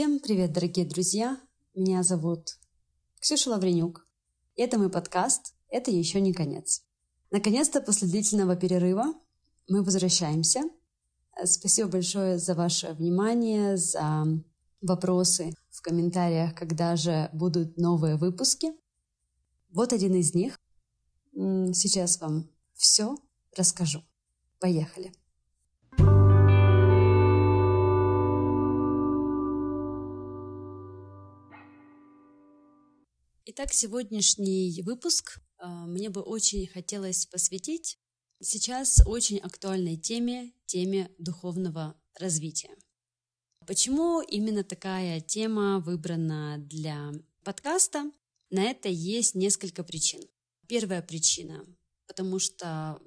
Всем привет, дорогие друзья! Меня зовут Ксюша Лавренюк. Это мой подкаст «Это еще не конец». Наконец-то, после длительного перерыва, мы возвращаемся. Спасибо большое за ваше внимание, за вопросы в комментариях, когда же будут новые выпуски. Вот один из них. Сейчас вам все расскажу. Поехали! Итак, сегодняшний выпуск э, мне бы очень хотелось посвятить сейчас очень актуальной теме, теме духовного развития. Почему именно такая тема выбрана для подкаста? На это есть несколько причин. Первая причина, потому что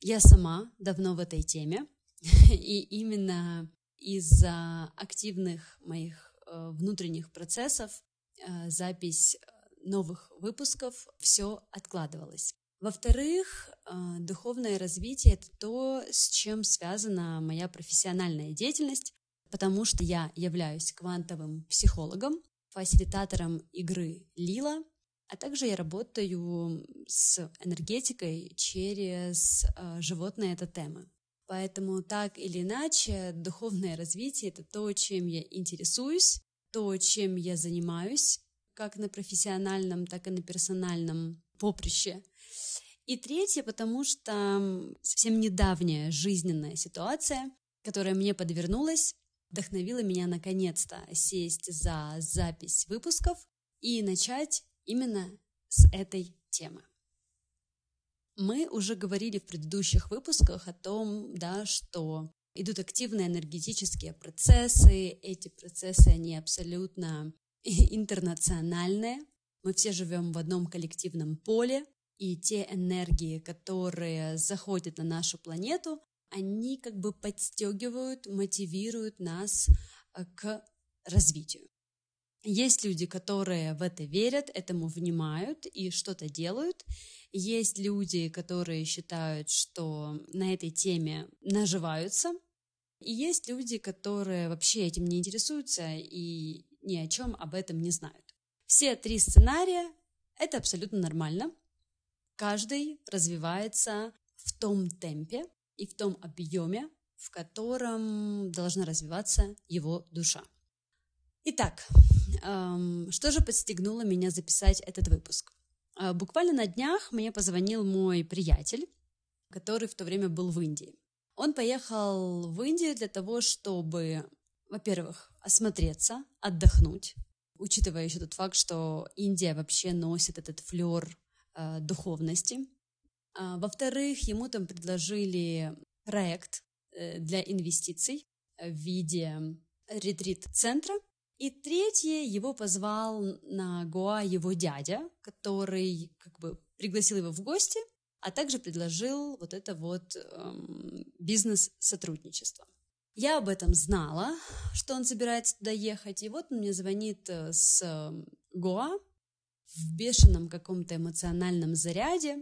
я сама давно в этой теме, и именно из-за активных моих э, внутренних процессов э, запись новых выпусков все откладывалось. Во-вторых, э, духовное развитие — это то, с чем связана моя профессиональная деятельность, потому что я являюсь квантовым психологом, фасилитатором игры Лила, а также я работаю с энергетикой через э, животные тотемы. Поэтому так или иначе духовное развитие — это то, чем я интересуюсь, то, чем я занимаюсь, как на профессиональном, так и на персональном поприще. И третье, потому что совсем недавняя жизненная ситуация, которая мне подвернулась, вдохновила меня наконец-то сесть за запись выпусков и начать именно с этой темы. Мы уже говорили в предыдущих выпусках о том, да, что идут активные энергетические процессы, эти процессы, они абсолютно интернациональное. Мы все живем в одном коллективном поле, и те энергии, которые заходят на нашу планету, они как бы подстегивают, мотивируют нас э, к развитию. Есть люди, которые в это верят, этому внимают и что-то делают. Есть люди, которые считают, что на этой теме наживаются. И есть люди, которые вообще этим не интересуются и ни о чем об этом не знают. Все три сценария – это абсолютно нормально. Каждый развивается в том темпе и в том объеме, в котором должна развиваться его душа. Итак, эм, что же подстегнуло меня записать этот выпуск? Э, буквально на днях мне позвонил мой приятель, который в то время был в Индии. Он поехал в Индию для того, чтобы во-первых, осмотреться, отдохнуть, учитывая еще тот факт, что Индия вообще носит этот флер э, духовности. А, во-вторых, ему там предложили проект э, для инвестиций в виде ретрит-центра. И третье, его позвал на Гоа его дядя, который как бы пригласил его в гости, а также предложил вот это вот эм, бизнес-сотрудничество. Я об этом знала, что он собирается туда ехать, и вот он мне звонит э, с эм, Гоа в бешеном каком-то эмоциональном заряде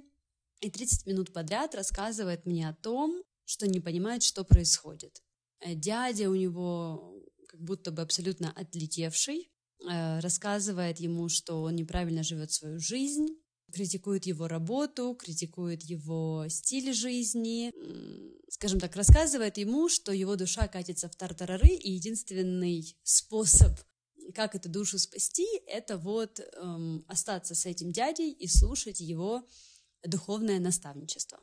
и 30 минут подряд рассказывает мне о том, что не понимает, что происходит. Э, дядя у него как будто бы абсолютно отлетевший, э, рассказывает ему, что он неправильно живет свою жизнь, критикует его работу, критикует его стиль жизни, скажем так, рассказывает ему, что его душа катится в тартарары, и единственный способ, как эту душу спасти, это вот эм, остаться с этим дядей и слушать его духовное наставничество.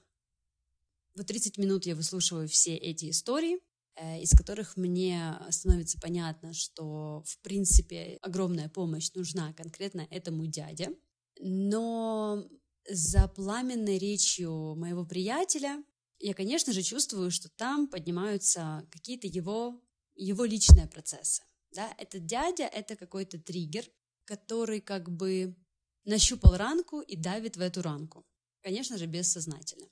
Вот 30 минут я выслушиваю все эти истории, э, из которых мне становится понятно, что, в принципе, огромная помощь нужна конкретно этому дяде – но за пламенной речью моего приятеля я, конечно же, чувствую, что там поднимаются какие-то его, его личные процессы. Да? Этот дядя — это какой-то триггер, который как бы нащупал ранку и давит в эту ранку. Конечно же, бессознательно.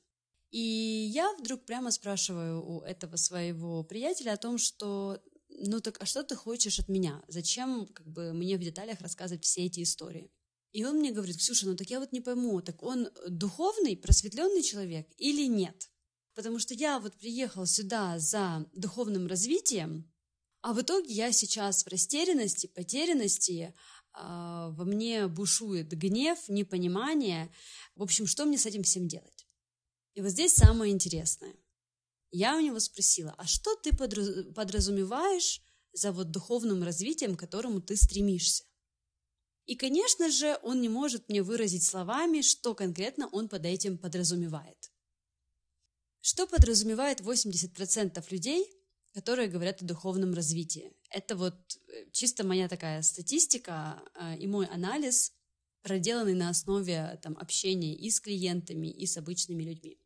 И я вдруг прямо спрашиваю у этого своего приятеля о том, что ну так, а что ты хочешь от меня? Зачем как бы мне в деталях рассказывать все эти истории? И он мне говорит, Ксюша, ну так я вот не пойму, так он духовный, просветленный человек или нет? Потому что я вот приехал сюда за духовным развитием, А в итоге я сейчас в растерянности, потерянности, а, во мне бушует гнев, непонимание. В общем, что мне с этим всем делать? И вот здесь самое интересное. Я у него спросила, а что ты подразумеваешь за вот духовным развитием, к которому ты стремишься? И, конечно же, он не может мне выразить словами, что конкретно он под этим подразумевает. Что подразумевает 80% людей, которые говорят о духовном развитии? Это вот э, чисто моя такая статистика э, и мой анализ, проделанный на основе там, общения и с клиентами, и с обычными людьми.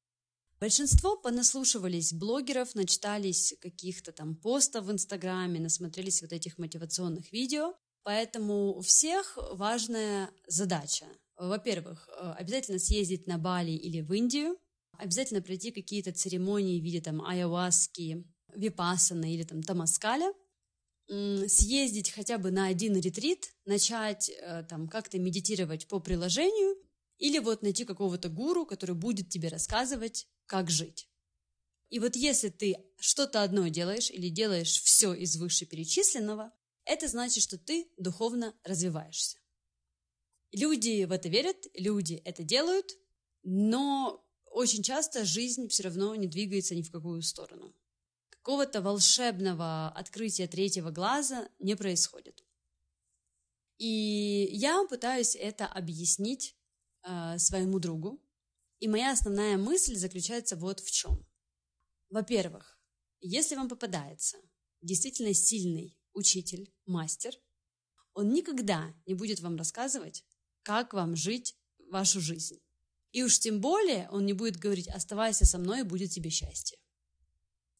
Большинство понаслушивались блогеров, начитались каких-то там постов в Инстаграме, насмотрелись вот этих мотивационных видео, Поэтому у всех важная задача. Во-первых, э, обязательно съездить на Бали или в Индию, обязательно пройти какие-то церемонии в виде там айаваски, випасана или там тамаскаля, съездить хотя бы на один ретрит, начать э, там как-то медитировать по приложению или вот найти какого-то гуру, который будет тебе рассказывать, как жить. И вот если ты что-то одно делаешь или делаешь все из вышеперечисленного, это значит, что ты духовно развиваешься. Люди в это верят, люди это делают, но очень часто жизнь все равно не двигается ни в какую сторону. Какого-то волшебного открытия третьего глаза не происходит. И я пытаюсь это объяснить э, своему другу. И моя основная мысль заключается вот в чем. Во-первых, если вам попадается действительно сильный учитель, мастер, он никогда не будет вам рассказывать, как вам жить вашу жизнь. И уж тем более он не будет говорить «оставайся со мной, и будет тебе счастье».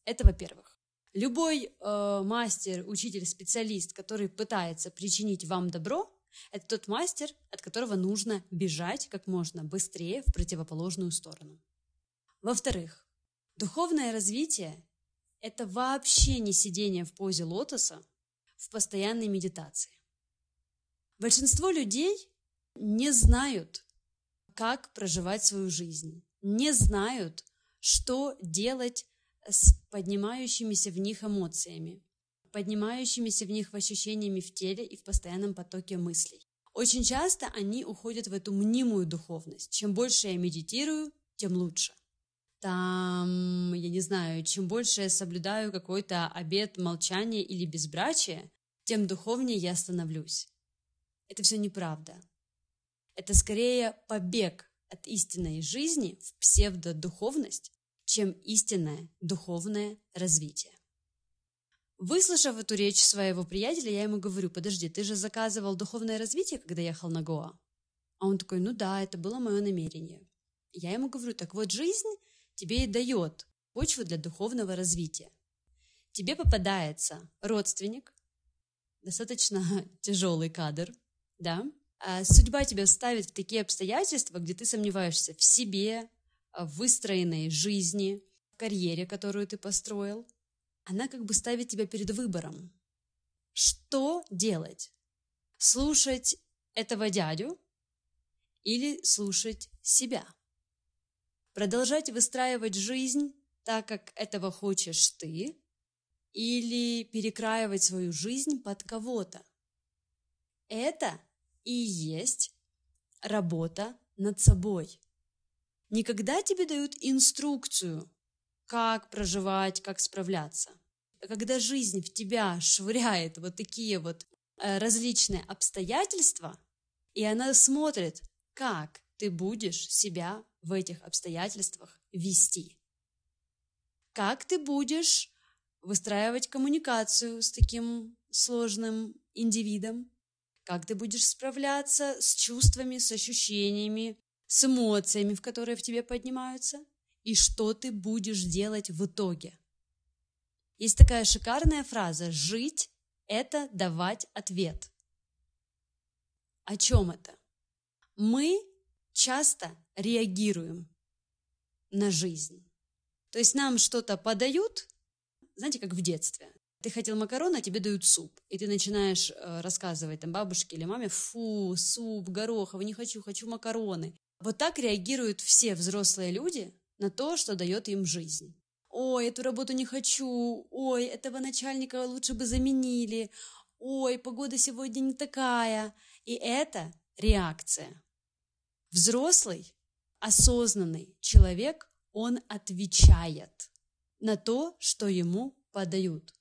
Это во-первых. Любой э, мастер, учитель, специалист, который пытается причинить вам добро, это тот мастер, от которого нужно бежать как можно быстрее в противоположную сторону. Во-вторых, духовное развитие – это вообще не сидение в позе лотоса, в постоянной медитации. Большинство людей не знают, как проживать свою жизнь, не знают, что делать с поднимающимися в них эмоциями, поднимающимися в них ощущениями в теле и в постоянном потоке мыслей. Очень часто они уходят в эту мнимую духовность. Чем больше я медитирую, тем лучше там, я не знаю, чем больше я соблюдаю какой-то обет молчания или безбрачия, тем духовнее я становлюсь. Это все неправда. Это скорее побег от истинной жизни в псевдодуховность, чем истинное духовное развитие. Выслушав эту речь своего приятеля, я ему говорю, подожди, ты же заказывал духовное развитие, когда ехал на Гоа? А он такой, ну да, это было мое намерение. Я ему говорю, так вот жизнь тебе и дает почву для духовного развития. Тебе попадается родственник, достаточно тяжелый кадр, да, а судьба тебя ставит в такие обстоятельства, где ты сомневаешься в себе, в выстроенной жизни, в карьере, которую ты построил. Она как бы ставит тебя перед выбором. Что делать? Слушать этого дядю или слушать себя? Продолжать выстраивать жизнь так, как этого хочешь ты, или перекраивать свою жизнь под кого-то. Это и есть работа над собой. Никогда тебе дают инструкцию, как проживать, как справляться. Когда жизнь в тебя швыряет вот такие вот э, различные обстоятельства, и она смотрит, как ты будешь себя в этих обстоятельствах вести? Как ты будешь выстраивать коммуникацию с таким сложным индивидом? Как ты будешь справляться с чувствами, с ощущениями, с эмоциями, в которые в тебе поднимаются? И что ты будешь делать в итоге? Есть такая шикарная фраза «жить – это давать ответ». О чем это? Мы часто реагируем на жизнь. То есть нам что-то подают, знаете, как в детстве. Ты хотел макароны, а тебе дают суп. И ты начинаешь э, рассказывать там бабушке или маме, фу, суп, гороховый, не хочу, хочу макароны. Вот так реагируют все взрослые люди на то, что дает им жизнь. ой, эту работу не хочу, ой, этого начальника лучше бы заменили, ой, погода сегодня не такая. И это реакция. Взрослый, осознанный человек, он отвечает на то, что ему подают.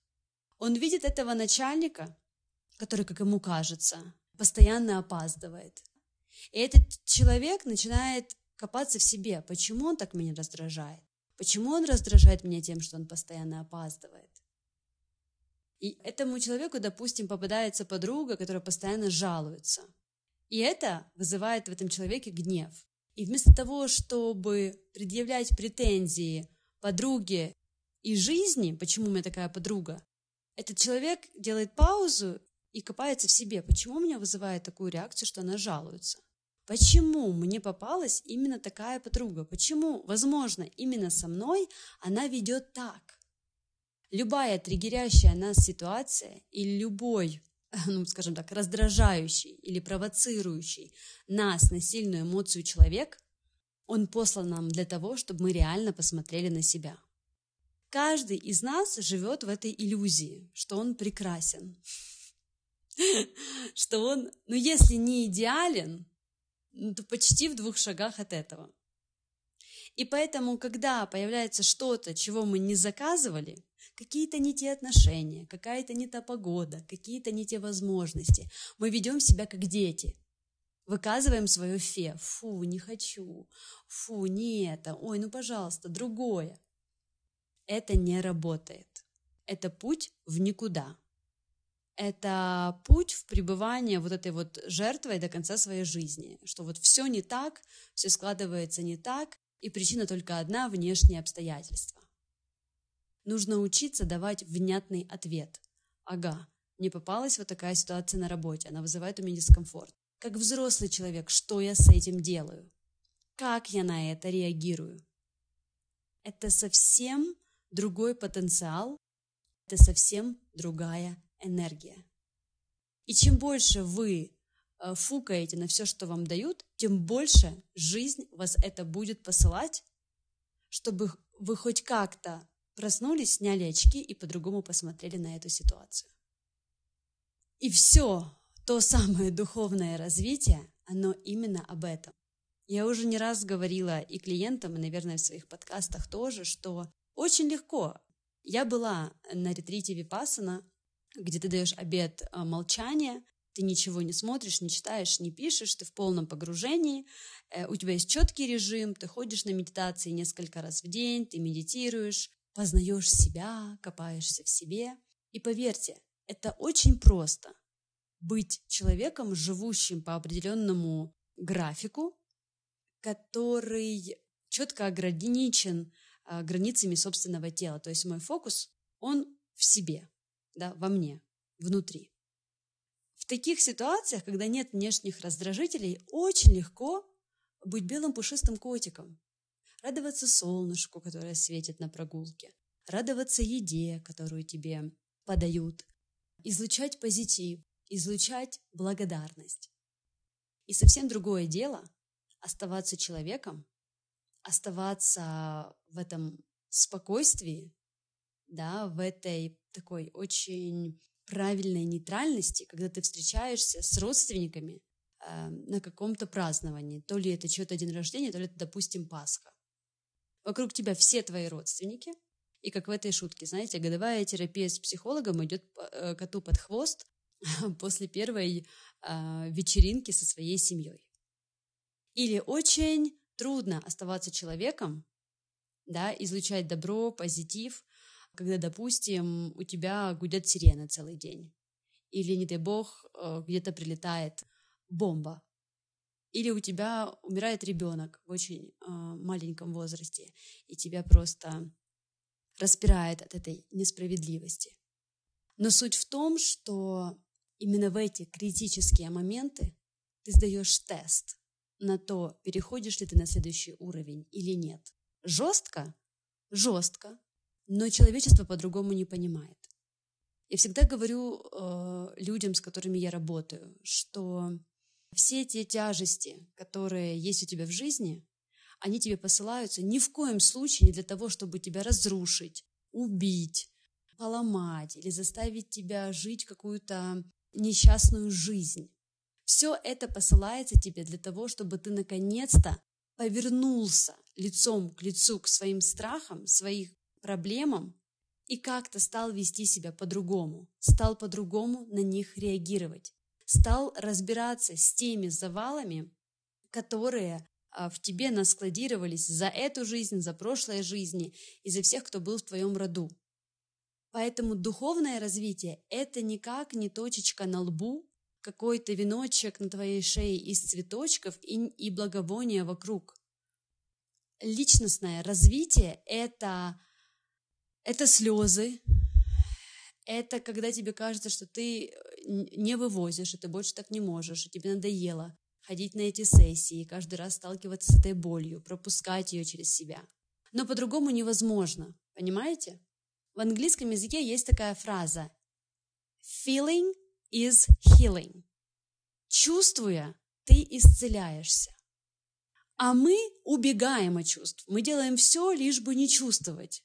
Он видит этого начальника, который, как ему кажется, постоянно опаздывает. И этот человек начинает копаться в себе. Почему он так меня раздражает? Почему он раздражает меня тем, что он постоянно опаздывает? И этому человеку, допустим, попадается подруга, которая постоянно жалуется. И это вызывает в этом человеке гнев. И вместо того, чтобы предъявлять претензии подруге и жизни, почему у меня такая подруга, этот человек делает паузу и копается в себе. Почему у меня вызывает такую реакцию, что она жалуется? Почему мне попалась именно такая подруга? Почему, возможно, именно со мной она ведет так? Любая триггерящая нас ситуация и любой, ну, скажем так, раздражающий или провоцирующий нас на сильную эмоцию человек, он послан нам для того, чтобы мы реально посмотрели на себя. Каждый из нас живет в этой иллюзии, что он прекрасен, что он, ну если не идеален, ну, то почти в двух шагах от этого. И поэтому, когда появляется что-то, чего мы не заказывали, какие-то не те отношения, какая-то не та погода, какие-то не те возможности, мы ведем себя как дети. Выказываем свое фе. Фу, не хочу. Фу, не это. Ой, ну пожалуйста, другое. Это не работает. Это путь в никуда это путь в пребывание вот этой вот жертвой до конца своей жизни, что вот все не так, все складывается не так, и причина только одна – внешние обстоятельства. Нужно учиться давать внятный ответ. Ага, не попалась вот такая ситуация на работе, она вызывает у меня дискомфорт. Как взрослый человек, что я с этим делаю? Как я на это реагирую? Это совсем другой потенциал, это совсем другая энергия. И чем больше вы э, фукаете на все, что вам дают, тем больше жизнь вас это будет посылать, чтобы вы хоть как-то проснулись, сняли очки и по-другому посмотрели на эту ситуацию. И все то самое духовное развитие, оно именно об этом. Я уже не раз говорила и клиентам, и, наверное, в своих подкастах тоже, что очень легко. Я была на ретрите Випасана где ты даешь обед а, молчания, ты ничего не смотришь, не читаешь, не пишешь, ты в полном погружении, э, у тебя есть четкий режим, ты ходишь на медитации несколько раз в день, ты медитируешь, познаешь себя, копаешься в себе. И поверьте, это очень просто быть человеком, живущим по определенному графику, который четко ограничен а, границами собственного тела. То есть мой фокус, он в себе да, во мне, внутри. В таких ситуациях, когда нет внешних раздражителей, очень легко быть белым пушистым котиком, радоваться солнышку, которое светит на прогулке, радоваться еде, которую тебе подают, излучать позитив, излучать благодарность. И совсем другое дело оставаться человеком, оставаться в этом спокойствии, да, в этой такой очень правильной нейтральности, когда ты встречаешься с родственниками э, на каком-то праздновании. То ли это чье-то день рождения, то ли это, допустим, Пасха. Вокруг тебя все твои родственники, и как в этой шутке, знаете, годовая терапия с психологом идет э, коту под хвост после первой э, вечеринки со своей семьей. Или очень трудно оставаться человеком, да, излучать добро, позитив, когда, допустим, у тебя гудят сирены целый день, или, не дай бог, э, где-то прилетает бомба, или у тебя умирает ребенок в очень э, маленьком возрасте, и тебя просто распирает от этой несправедливости. Но суть в том, что именно в эти критические моменты ты сдаешь тест на то, переходишь ли ты на следующий уровень или нет. Жестко? Жестко. Но человечество по-другому не понимает. Я всегда говорю э, людям, с которыми я работаю, что все те тяжести, которые есть у тебя в жизни, они тебе посылаются ни в коем случае не для того, чтобы тебя разрушить, убить, поломать или заставить тебя жить какую-то несчастную жизнь. Все это посылается тебе для того, чтобы ты наконец-то повернулся лицом к лицу к своим страхам, своим проблемам и как-то стал вести себя по-другому, стал по-другому на них реагировать, стал разбираться с теми завалами, которые а, в тебе наскладировались за эту жизнь, за прошлые жизни и за всех, кто был в твоем роду. Поэтому духовное развитие – это никак не точечка на лбу, какой-то веночек на твоей шее из цветочков и, и благовония вокруг. Личностное развитие – это, это слезы, это когда тебе кажется, что ты не вывозишь, и ты больше так не можешь, и тебе надоело ходить на эти сессии, каждый раз сталкиваться с этой болью, пропускать ее через себя. Но по-другому невозможно, понимаете? В английском языке есть такая фраза «feeling is healing». Чувствуя, ты исцеляешься. А мы убегаем от чувств. Мы делаем все, лишь бы не чувствовать.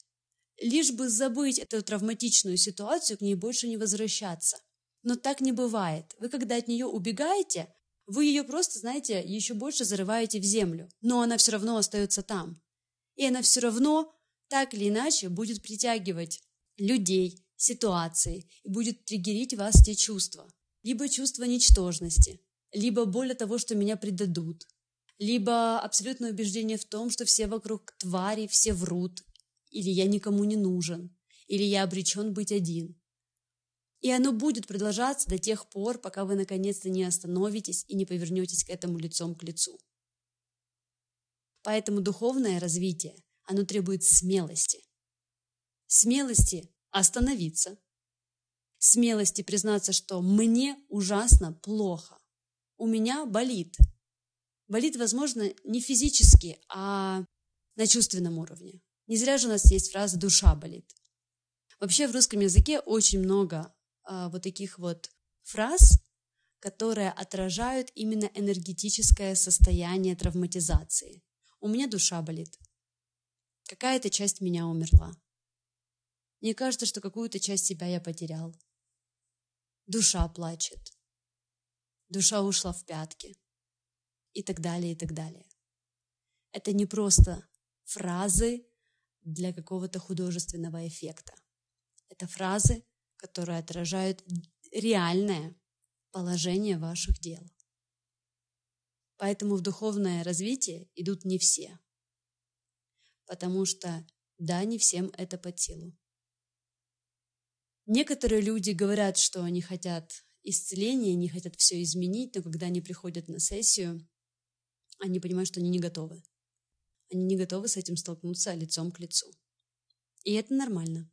Лишь бы забыть эту травматичную ситуацию, к ней больше не возвращаться. Но так не бывает. Вы, когда от нее убегаете, вы ее просто, знаете, еще больше зарываете в землю. Но она все равно остается там. И она все равно так или иначе будет притягивать людей, ситуации и будет триггерить вас те чувства либо чувство ничтожности, либо боль от того, что меня предадут, либо абсолютное убеждение в том, что все вокруг твари, все врут, или я никому не нужен, или я обречен быть один. И оно будет продолжаться до тех пор, пока вы наконец-то не остановитесь и не повернетесь к этому лицом к лицу. Поэтому духовное развитие, оно требует смелости. Смелости остановиться, смелости признаться, что мне ужасно плохо. У меня болит. Болит, возможно, не физически, а на чувственном уровне. Не зря же у нас есть фраза «душа болит». Вообще в русском языке очень много вот таких вот фраз, которые отражают именно энергетическое состояние травматизации. У меня душа болит. Какая-то часть меня умерла. Мне кажется, что какую-то часть себя я потерял. Душа плачет. Душа ушла в пятки. И так далее, и так далее. Это не просто фразы для какого-то художественного эффекта. Это фразы, которые отражают реальное положение ваших дел. Поэтому в духовное развитие идут не все. Потому что, да, не всем это под силу. Некоторые люди говорят, что они хотят исцеления, не хотят все изменить, но когда они приходят на сессию, они понимают, что они не готовы. Они не готовы с этим столкнуться лицом к лицу. И это нормально.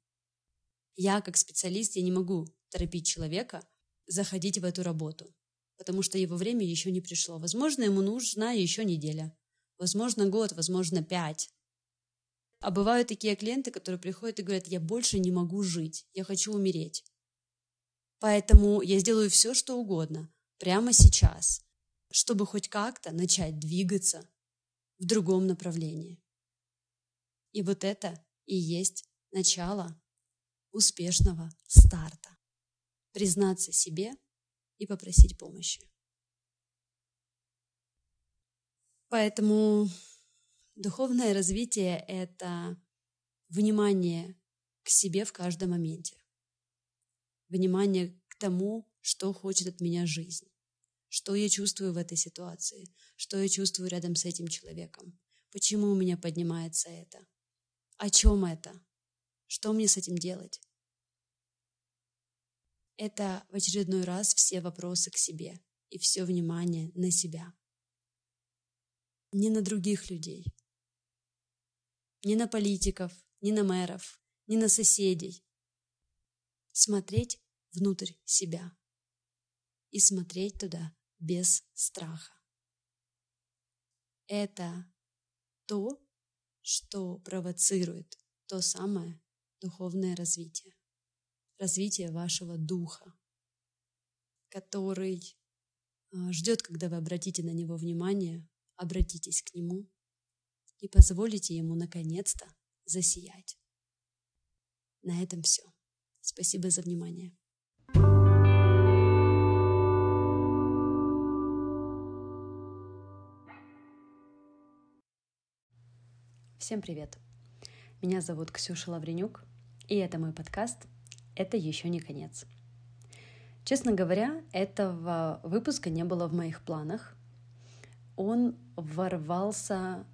Я, как специалист, я не могу торопить человека заходить в эту работу, потому что его время еще не пришло. Возможно, ему нужна еще неделя, возможно, год, возможно, пять. А бывают такие клиенты, которые приходят и говорят, я больше не могу жить, я хочу умереть. Поэтому я сделаю все, что угодно, прямо сейчас, чтобы хоть как-то начать двигаться в другом направлении. И вот это и есть начало успешного старта. Признаться себе и попросить помощи. Поэтому Духовное развитие – это внимание к себе в каждом моменте. Внимание к тому, что хочет от меня жизнь. Что я чувствую в этой ситуации. Что я чувствую рядом с этим человеком. Почему у меня поднимается это. О чем это? Что мне с этим делать? Это в очередной раз все вопросы к себе и все внимание на себя. Не на других людей, ни на политиков, ни на мэров, ни на соседей. Смотреть внутрь себя и смотреть туда без страха. Это то, что провоцирует то самое духовное развитие, развитие вашего духа, который а, ждет, когда вы обратите на него внимание, обратитесь к нему и позволите ему наконец-то засиять. На этом все. Спасибо за внимание. Всем привет! Меня зовут Ксюша Лавренюк, и это мой подкаст «Это еще не конец». Честно говоря, этого выпуска не было в моих планах. Он ворвался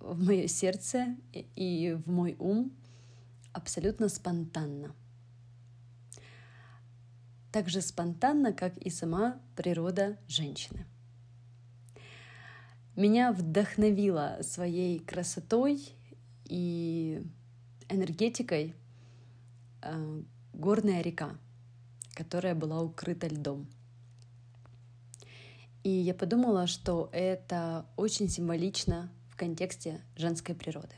в мое сердце и в мой ум абсолютно спонтанно. Так же спонтанно, как и сама природа женщины. Меня вдохновила своей красотой и энергетикой э, горная река, которая была укрыта льдом. И я подумала, что это очень символично в контексте женской природы.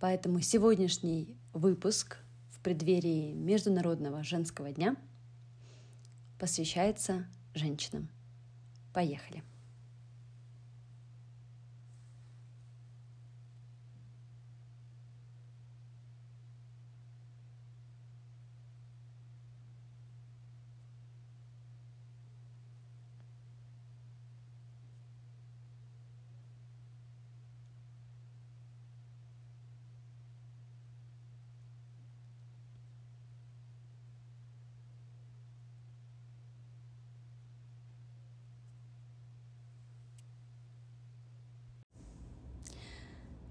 Поэтому сегодняшний выпуск в преддверии Международного женского дня посвящается женщинам. Поехали!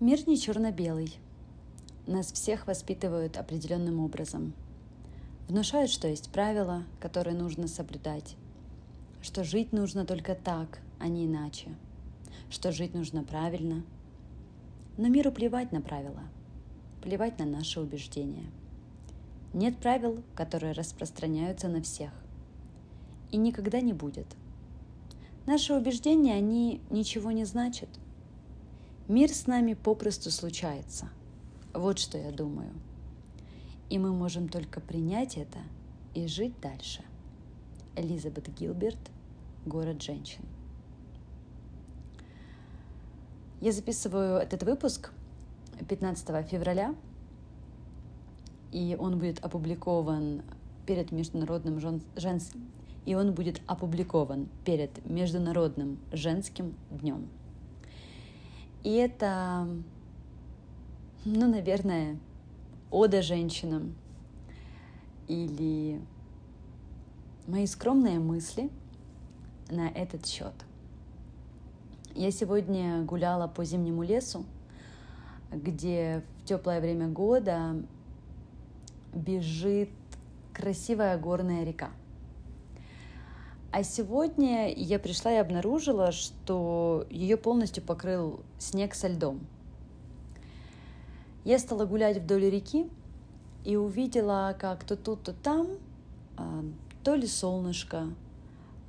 Мир не черно-белый. Нас всех воспитывают определенным образом. Внушают, что есть правила, которые нужно соблюдать, что жить нужно только так, а не иначе, что жить нужно правильно. Но миру плевать на правила, плевать на наши убеждения. Нет правил, которые распространяются на всех. И никогда не будет. Наши убеждения, они ничего не значат – Мир с нами попросту случается. Вот что я думаю. И мы можем только принять это и жить дальше. Элизабет Гилберт, «Город женщин». Я записываю этот выпуск 15 февраля, и он будет опубликован перед Международным жен... женским и он будет опубликован перед Международным женским днем. И это, ну, наверное, ода женщинам или мои скромные мысли на этот счет. Я сегодня гуляла по зимнему лесу, где в теплое время года бежит красивая горная река – а сегодня я пришла и обнаружила, что ее полностью покрыл снег со льдом. Я стала гулять вдоль реки и увидела, как то тут, то там а, то ли солнышко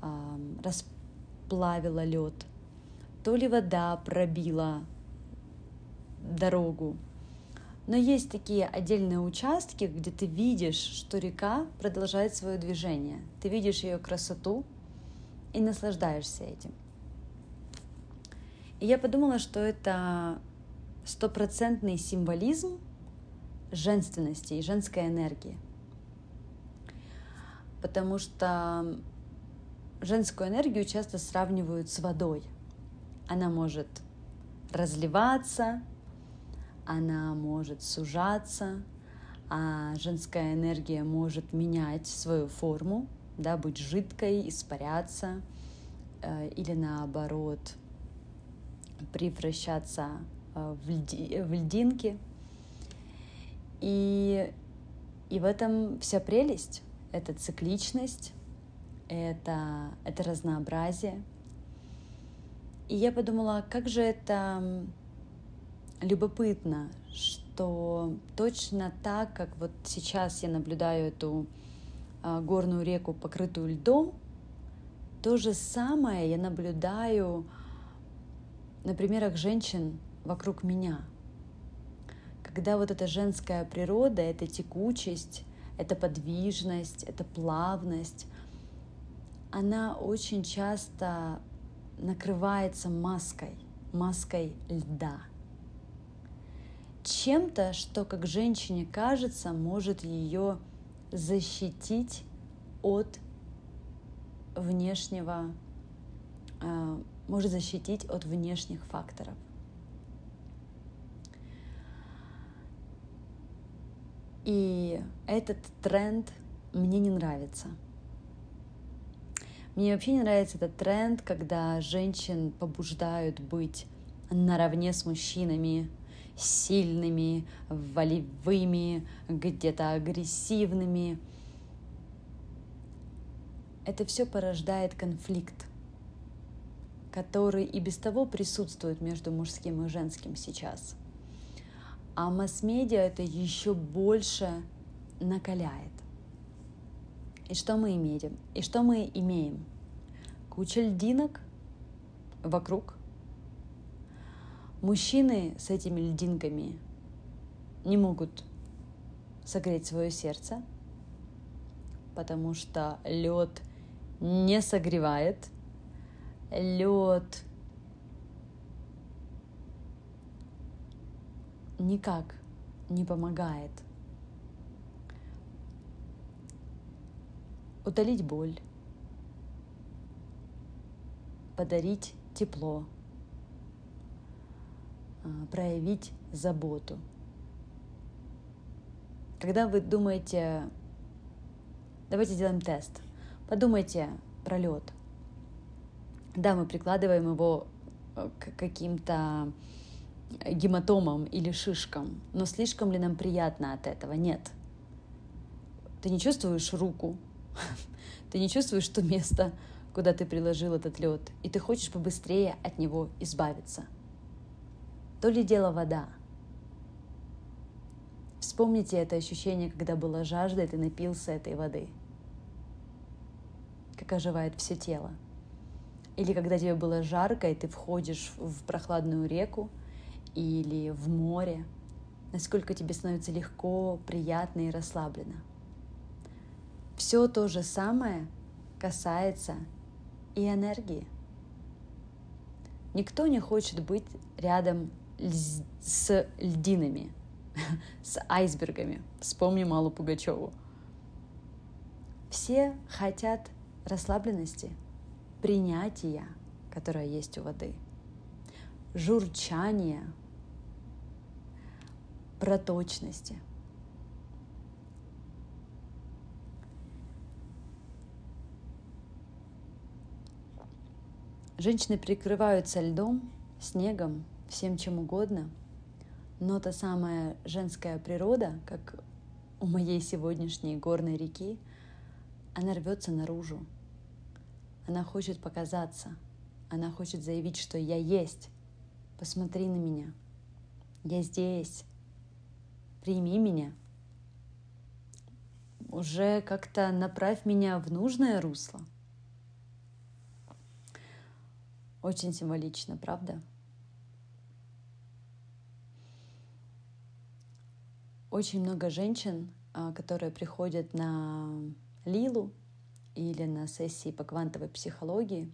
а, расплавило лед, то ли вода пробила дорогу. Но есть такие отдельные участки, где ты видишь, что река продолжает свое движение. Ты видишь ее красоту, и наслаждаешься этим. И я подумала, что это стопроцентный символизм женственности и женской энергии. Потому что женскую энергию часто сравнивают с водой. Она может разливаться, она может сужаться, а женская энергия может менять свою форму, да, быть жидкой, испаряться э, или наоборот превращаться э, в, льди, в льдинки. И, и в этом вся прелесть, это цикличность, это, это разнообразие. И я подумала, как же это любопытно, что точно так, как вот сейчас я наблюдаю эту горную реку, покрытую льдом, то же самое я наблюдаю на примерах женщин вокруг меня. Когда вот эта женская природа, эта текучесть, эта подвижность, эта плавность, она очень часто накрывается маской. маской льда. Чем-то, что как женщине кажется, может ее защитить от внешнего, а, может защитить от внешних факторов. И этот тренд мне не нравится. Мне вообще не нравится этот тренд, когда женщин побуждают быть наравне с мужчинами, сильными, волевыми, где-то агрессивными. Это все порождает конфликт, который и без того присутствует между мужским и женским сейчас – а масс-медиа это еще больше накаляет. И что мы имеем? И что мы имеем? Куча льдинок вокруг. Мужчины с этими льдинками не могут согреть свое сердце, потому что лед не согревает, лед никак не помогает. Утолить боль, подарить тепло, проявить заботу. Когда вы думаете, давайте сделаем тест, подумайте про лед. Да, мы прикладываем его э, к каким-то гематомам или шишкам, но слишком ли нам приятно от этого? Нет. Ты не чувствуешь руку, ты не чувствуешь то место, куда ты приложил этот лед, и ты хочешь побыстрее от него избавиться. То ли дело вода. Вспомните это ощущение, когда была жажда, и ты напился этой воды. Как оживает все тело. Или когда тебе было жарко, и ты входишь в прохладную реку, или в море, насколько тебе становится легко, приятно и расслабленно. Все то же самое касается и энергии. Никто не хочет быть рядом с льдинами, с айсбергами. Вспомни Малу Пугачеву. Все хотят расслабленности, принятия, которое есть у воды, журчания, проточности. Женщины прикрываются льдом, снегом, всем чем угодно, но та самая женская природа, как у моей сегодняшней горной реки, она рвется наружу. Она хочет показаться, она хочет заявить, что я есть. Посмотри на меня. Я здесь прими меня. Уже как-то направь меня в нужное русло. Очень символично, правда? Очень много женщин, а, которые приходят на Лилу или на сессии по квантовой психологии,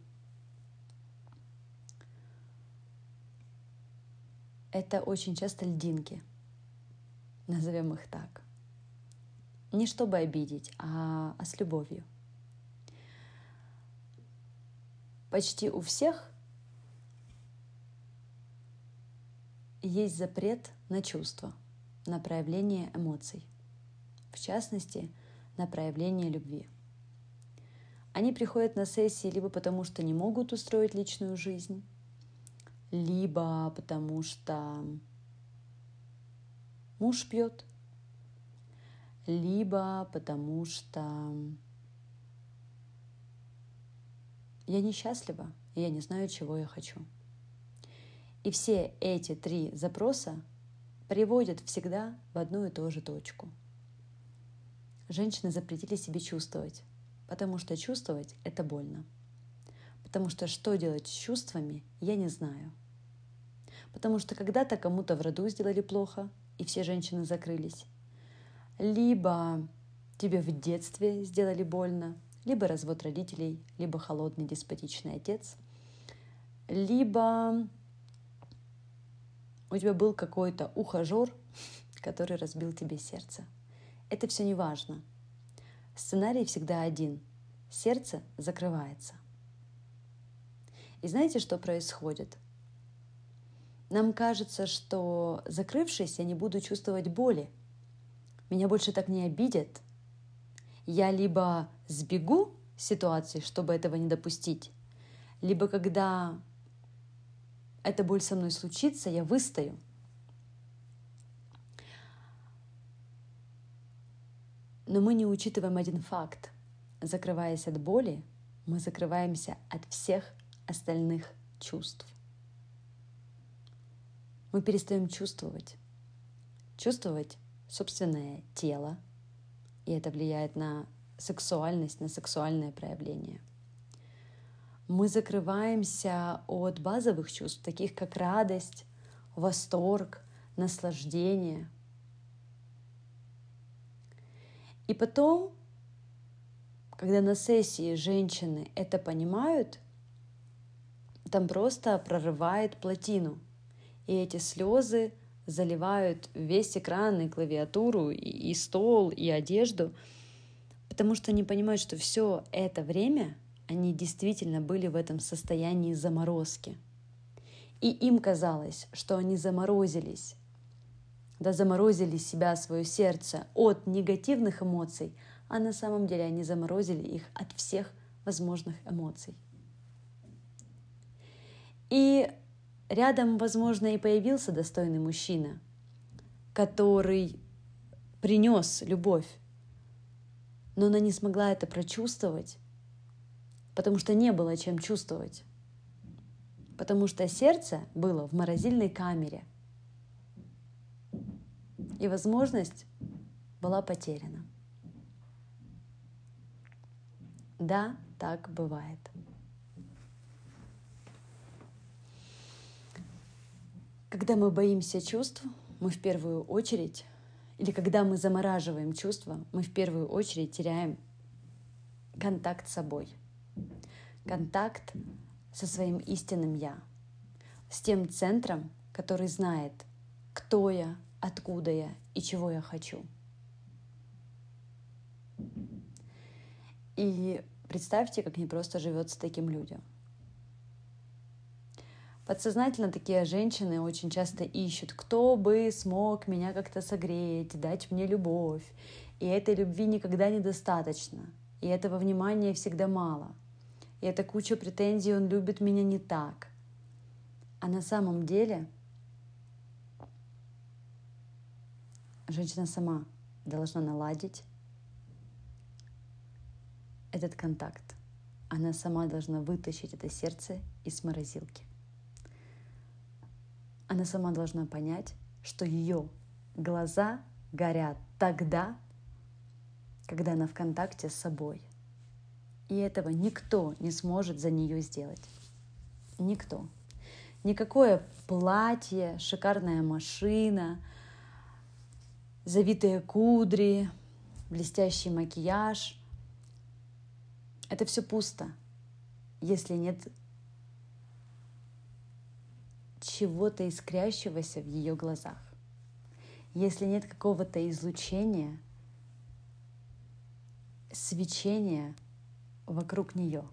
это очень часто льдинки – назовем их так. Не чтобы обидеть, а, а с любовью. Почти у всех есть запрет на чувства, на проявление эмоций, в частности, на проявление любви. Они приходят на сессии либо потому, что не могут устроить личную жизнь, либо потому что муж пьет, либо потому что я несчастлива, и я не знаю, чего я хочу. И все эти три запроса приводят всегда в одну и ту же точку. Женщины запретили себе чувствовать, потому что чувствовать — это больно. Потому что что делать с чувствами, я не знаю. Потому что когда-то кому-то в роду сделали плохо, и все женщины закрылись. Либо тебе в детстве сделали больно, либо развод родителей, либо холодный деспотичный отец, либо у тебя был какой-то ухажер, который разбил тебе сердце. Это все не важно. Сценарий всегда один. Сердце закрывается. И знаете, что происходит? Нам кажется, что закрывшись, я не буду чувствовать боли. Меня больше так не обидят. Я либо сбегу с ситуации, чтобы этого не допустить, либо когда эта боль со мной случится, я выстою. Но мы не учитываем один факт. Закрываясь от боли, мы закрываемся от всех остальных чувств. Мы перестаем чувствовать. Чувствовать собственное тело, и это влияет на сексуальность, на сексуальное проявление. Мы закрываемся от базовых чувств, таких как радость, восторг, наслаждение. И потом, когда на сессии женщины это понимают, там просто прорывает плотину. И эти слезы заливают весь экран и клавиатуру, и, и стол, и одежду, потому что они понимают, что все это время они действительно были в этом состоянии заморозки. И им казалось, что они заморозились, да заморозили себя, свое сердце от негативных эмоций, а на самом деле они заморозили их от всех возможных эмоций. И рядом, возможно, и появился достойный мужчина, который принес любовь, но она не смогла это прочувствовать, потому что не было чем чувствовать, потому что сердце было в морозильной камере, и возможность была потеряна. Да, так бывает. Когда мы боимся чувств, мы в первую очередь, или когда мы замораживаем чувства, мы в первую очередь теряем контакт с собой, контакт со своим истинным «я», с тем центром, который знает, кто я, откуда я и чего я хочу. И представьте, как непросто живется таким людям. Подсознательно такие женщины очень часто ищут, кто бы смог меня как-то согреть, дать мне любовь. И этой любви никогда недостаточно. И этого внимания всегда мало. И это куча претензий, он любит меня не так. А на самом деле женщина сама должна наладить этот контакт. Она сама должна вытащить это сердце из морозилки она сама должна понять, что ее глаза горят тогда, когда она в контакте с собой. И этого никто не сможет за нее сделать. Никто. Никакое платье, шикарная машина, завитые кудри, блестящий макияж. Это все пусто, если нет чего-то искрящегося в ее глазах. Если нет какого-то излучения, свечения вокруг нее.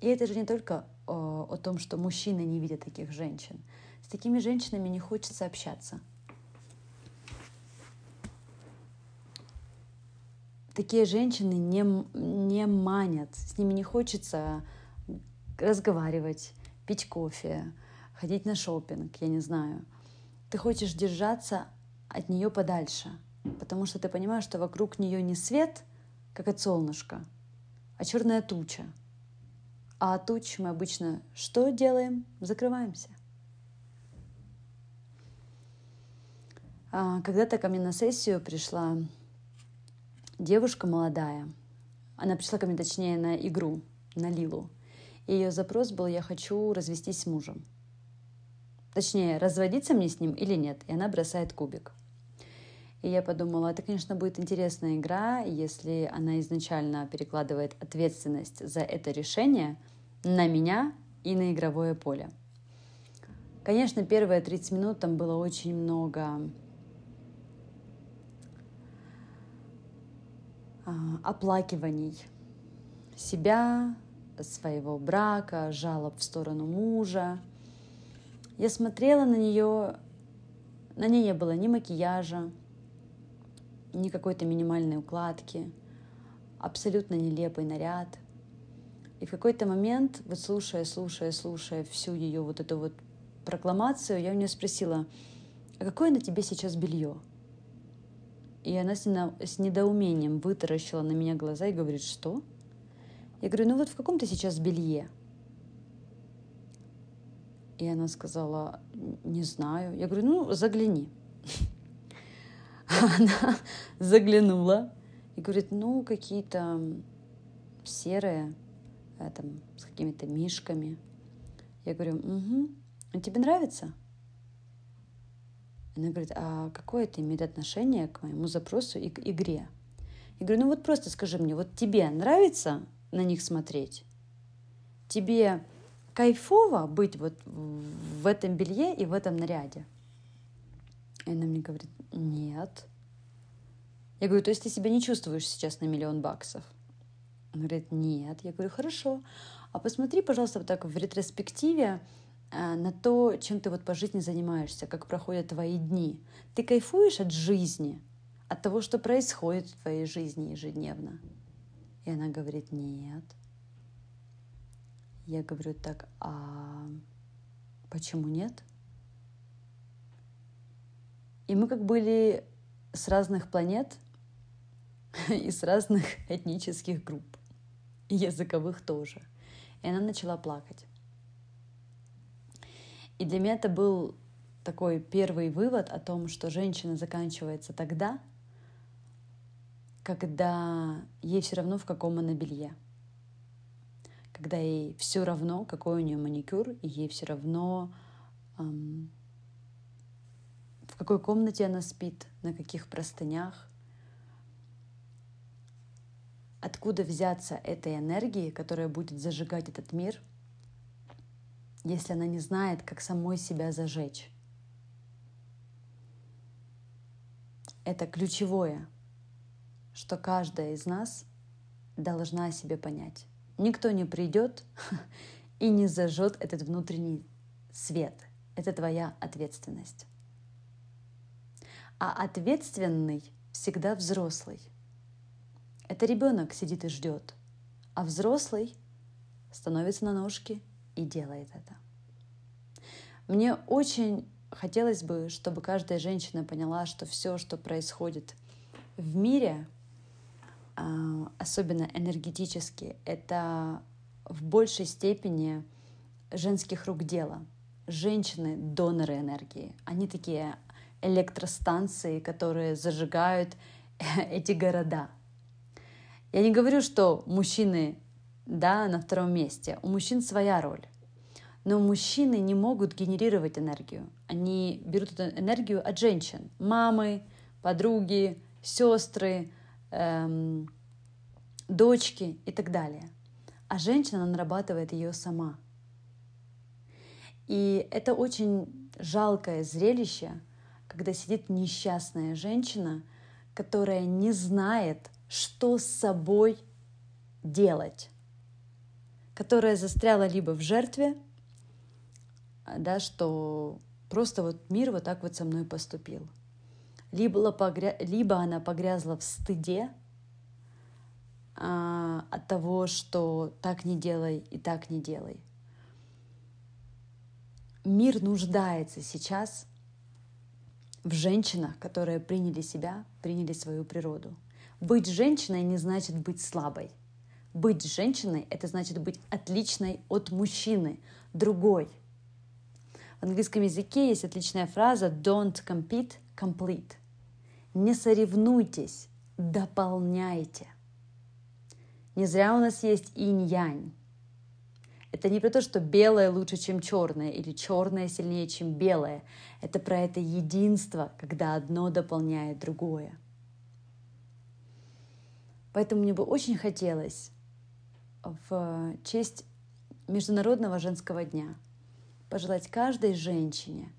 И это же не только о, о том, что мужчины не видят таких женщин. С такими женщинами не хочется общаться. Такие женщины не, не манят, с ними не хочется разговаривать, пить кофе, ходить на шопинг, я не знаю. Ты хочешь держаться от нее подальше, потому что ты понимаешь, что вокруг нее не свет, как от солнышка, а черная туча. А от туч мы обычно что делаем? Закрываемся. А, когда-то ко мне на сессию пришла девушка молодая. Она пришла ко мне, точнее, на игру, на Лилу. И ее запрос был «я хочу развестись с мужем». Точнее, разводиться мне с ним или нет. И она бросает кубик. И я подумала, это, конечно, будет интересная игра, если она изначально перекладывает ответственность за это решение на меня и на игровое поле. Конечно, первые 30 минут там было очень много а, оплакиваний себя, своего брака, жалоб в сторону мужа. Я смотрела на нее, на ней не было ни макияжа, ни какой-то минимальной укладки, абсолютно нелепый наряд. И в какой-то момент, вот слушая, слушая, слушая всю ее вот эту вот прокламацию, я у нее спросила, а какое на тебе сейчас белье? И она с недоумением вытаращила на меня глаза и говорит, что? Я говорю, ну вот в каком ты сейчас белье? И она сказала, не знаю. Я говорю, ну загляни. Она заглянула и говорит, ну какие-то серые, э, там, с какими-то мишками. Я говорю, угу. А тебе нравится? Она говорит, а какое это имеет отношение к моему запросу и к игре? Я говорю, ну вот просто скажи мне, вот тебе нравится на них смотреть? Тебе кайфово быть вот в этом белье и в этом наряде? И она мне говорит, нет. Я говорю, то есть ты себя не чувствуешь сейчас на миллион баксов? Она говорит, нет. Я говорю, хорошо. А посмотри, пожалуйста, вот так в ретроспективе э, на то, чем ты вот по жизни занимаешься, как проходят твои дни. Ты кайфуешь от жизни, от того, что происходит в твоей жизни ежедневно? И она говорит, нет. Я говорю, так, а почему нет? И мы как были с разных планет и с разных этнических групп, и языковых тоже. И она начала плакать. И для меня это был такой первый вывод о том, что женщина заканчивается тогда, когда ей все равно, в каком она белье. Когда ей все равно, какой у нее маникюр, и ей все равно, эм, в какой комнате она спит, на каких простынях. Откуда взяться этой энергии, которая будет зажигать этот мир, если она не знает, как самой себя зажечь? Это ключевое — что каждая из нас должна себе понять. Никто не придет и не зажжет этот внутренний свет. Это твоя ответственность. А ответственный всегда взрослый. Это ребенок сидит и ждет, а взрослый становится на ножки и делает это. Мне очень хотелось бы, чтобы каждая женщина поняла, что все, что происходит в мире, а, особенно энергетически, это в большей степени женских рук дело. Женщины — доноры энергии. Они такие электростанции, которые зажигают эти города. Я не говорю, что мужчины да, на втором месте. У мужчин своя роль. Но мужчины не могут генерировать энергию. Они берут эту энергию от женщин. Мамы, подруги, сестры, эм, дочки и так далее. А женщина нарабатывает ее сама. И это очень жалкое зрелище, когда сидит несчастная женщина, которая не знает, что с собой делать, которая застряла либо в жертве, да, что просто вот мир вот так вот со мной поступил – либо, погря... либо она погрязла в стыде а, от того, что так не делай и так не делай. Мир нуждается сейчас в женщинах, которые приняли себя, приняли свою природу. Быть женщиной не значит быть слабой. Быть женщиной — это значит быть отличной от мужчины, другой. В английском языке есть отличная фраза «don't compete, complete». Не соревнуйтесь, дополняйте. Не зря у нас есть инь-янь. Это не про то, что белое лучше, чем черное, или черное сильнее, чем белое. Это про это единство, когда одно дополняет другое. Поэтому мне бы очень хотелось в честь Международного женского дня пожелать каждой женщине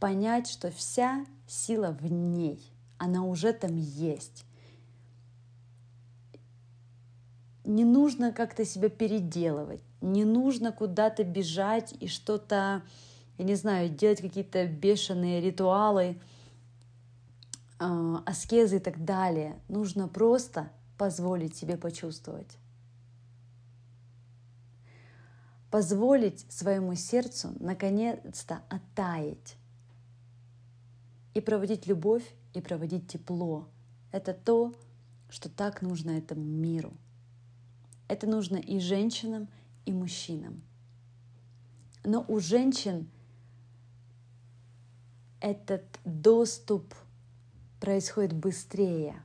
понять, что вся сила в ней, она уже там есть. Не нужно как-то себя переделывать, не нужно куда-то бежать и что-то, я не знаю, делать какие-то бешеные ритуалы, э, аскезы и так далее. Нужно просто позволить себе почувствовать. Позволить своему сердцу наконец-то оттаять и проводить любовь, и проводить тепло. Это то, что так нужно этому миру. Это нужно и женщинам, и мужчинам. Но у женщин этот доступ происходит быстрее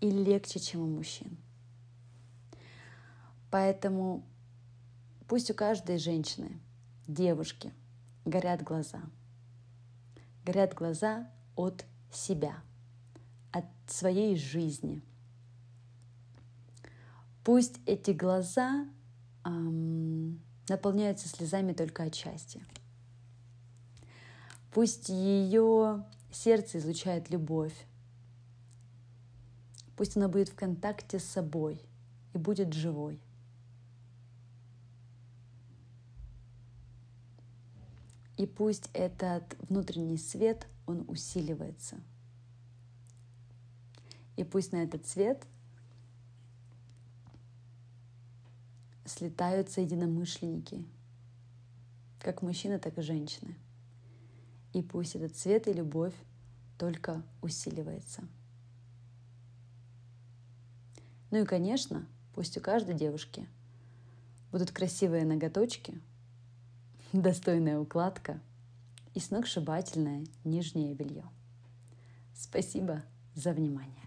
и легче, чем у мужчин. Поэтому пусть у каждой женщины, девушки, горят глаза – горят глаза от себя, от своей жизни. Пусть эти глаза эм, наполняются слезами только от счастья. Пусть ее сердце излучает любовь. Пусть она будет в контакте с собой и будет живой – И пусть этот внутренний свет, он усиливается. И пусть на этот свет слетаются единомышленники, как мужчины, так и женщины. И пусть этот свет и любовь только усиливается. Ну и, конечно, пусть у каждой девушки будут красивые ноготочки – достойная укладка и сногсшибательное нижнее белье. Спасибо за внимание.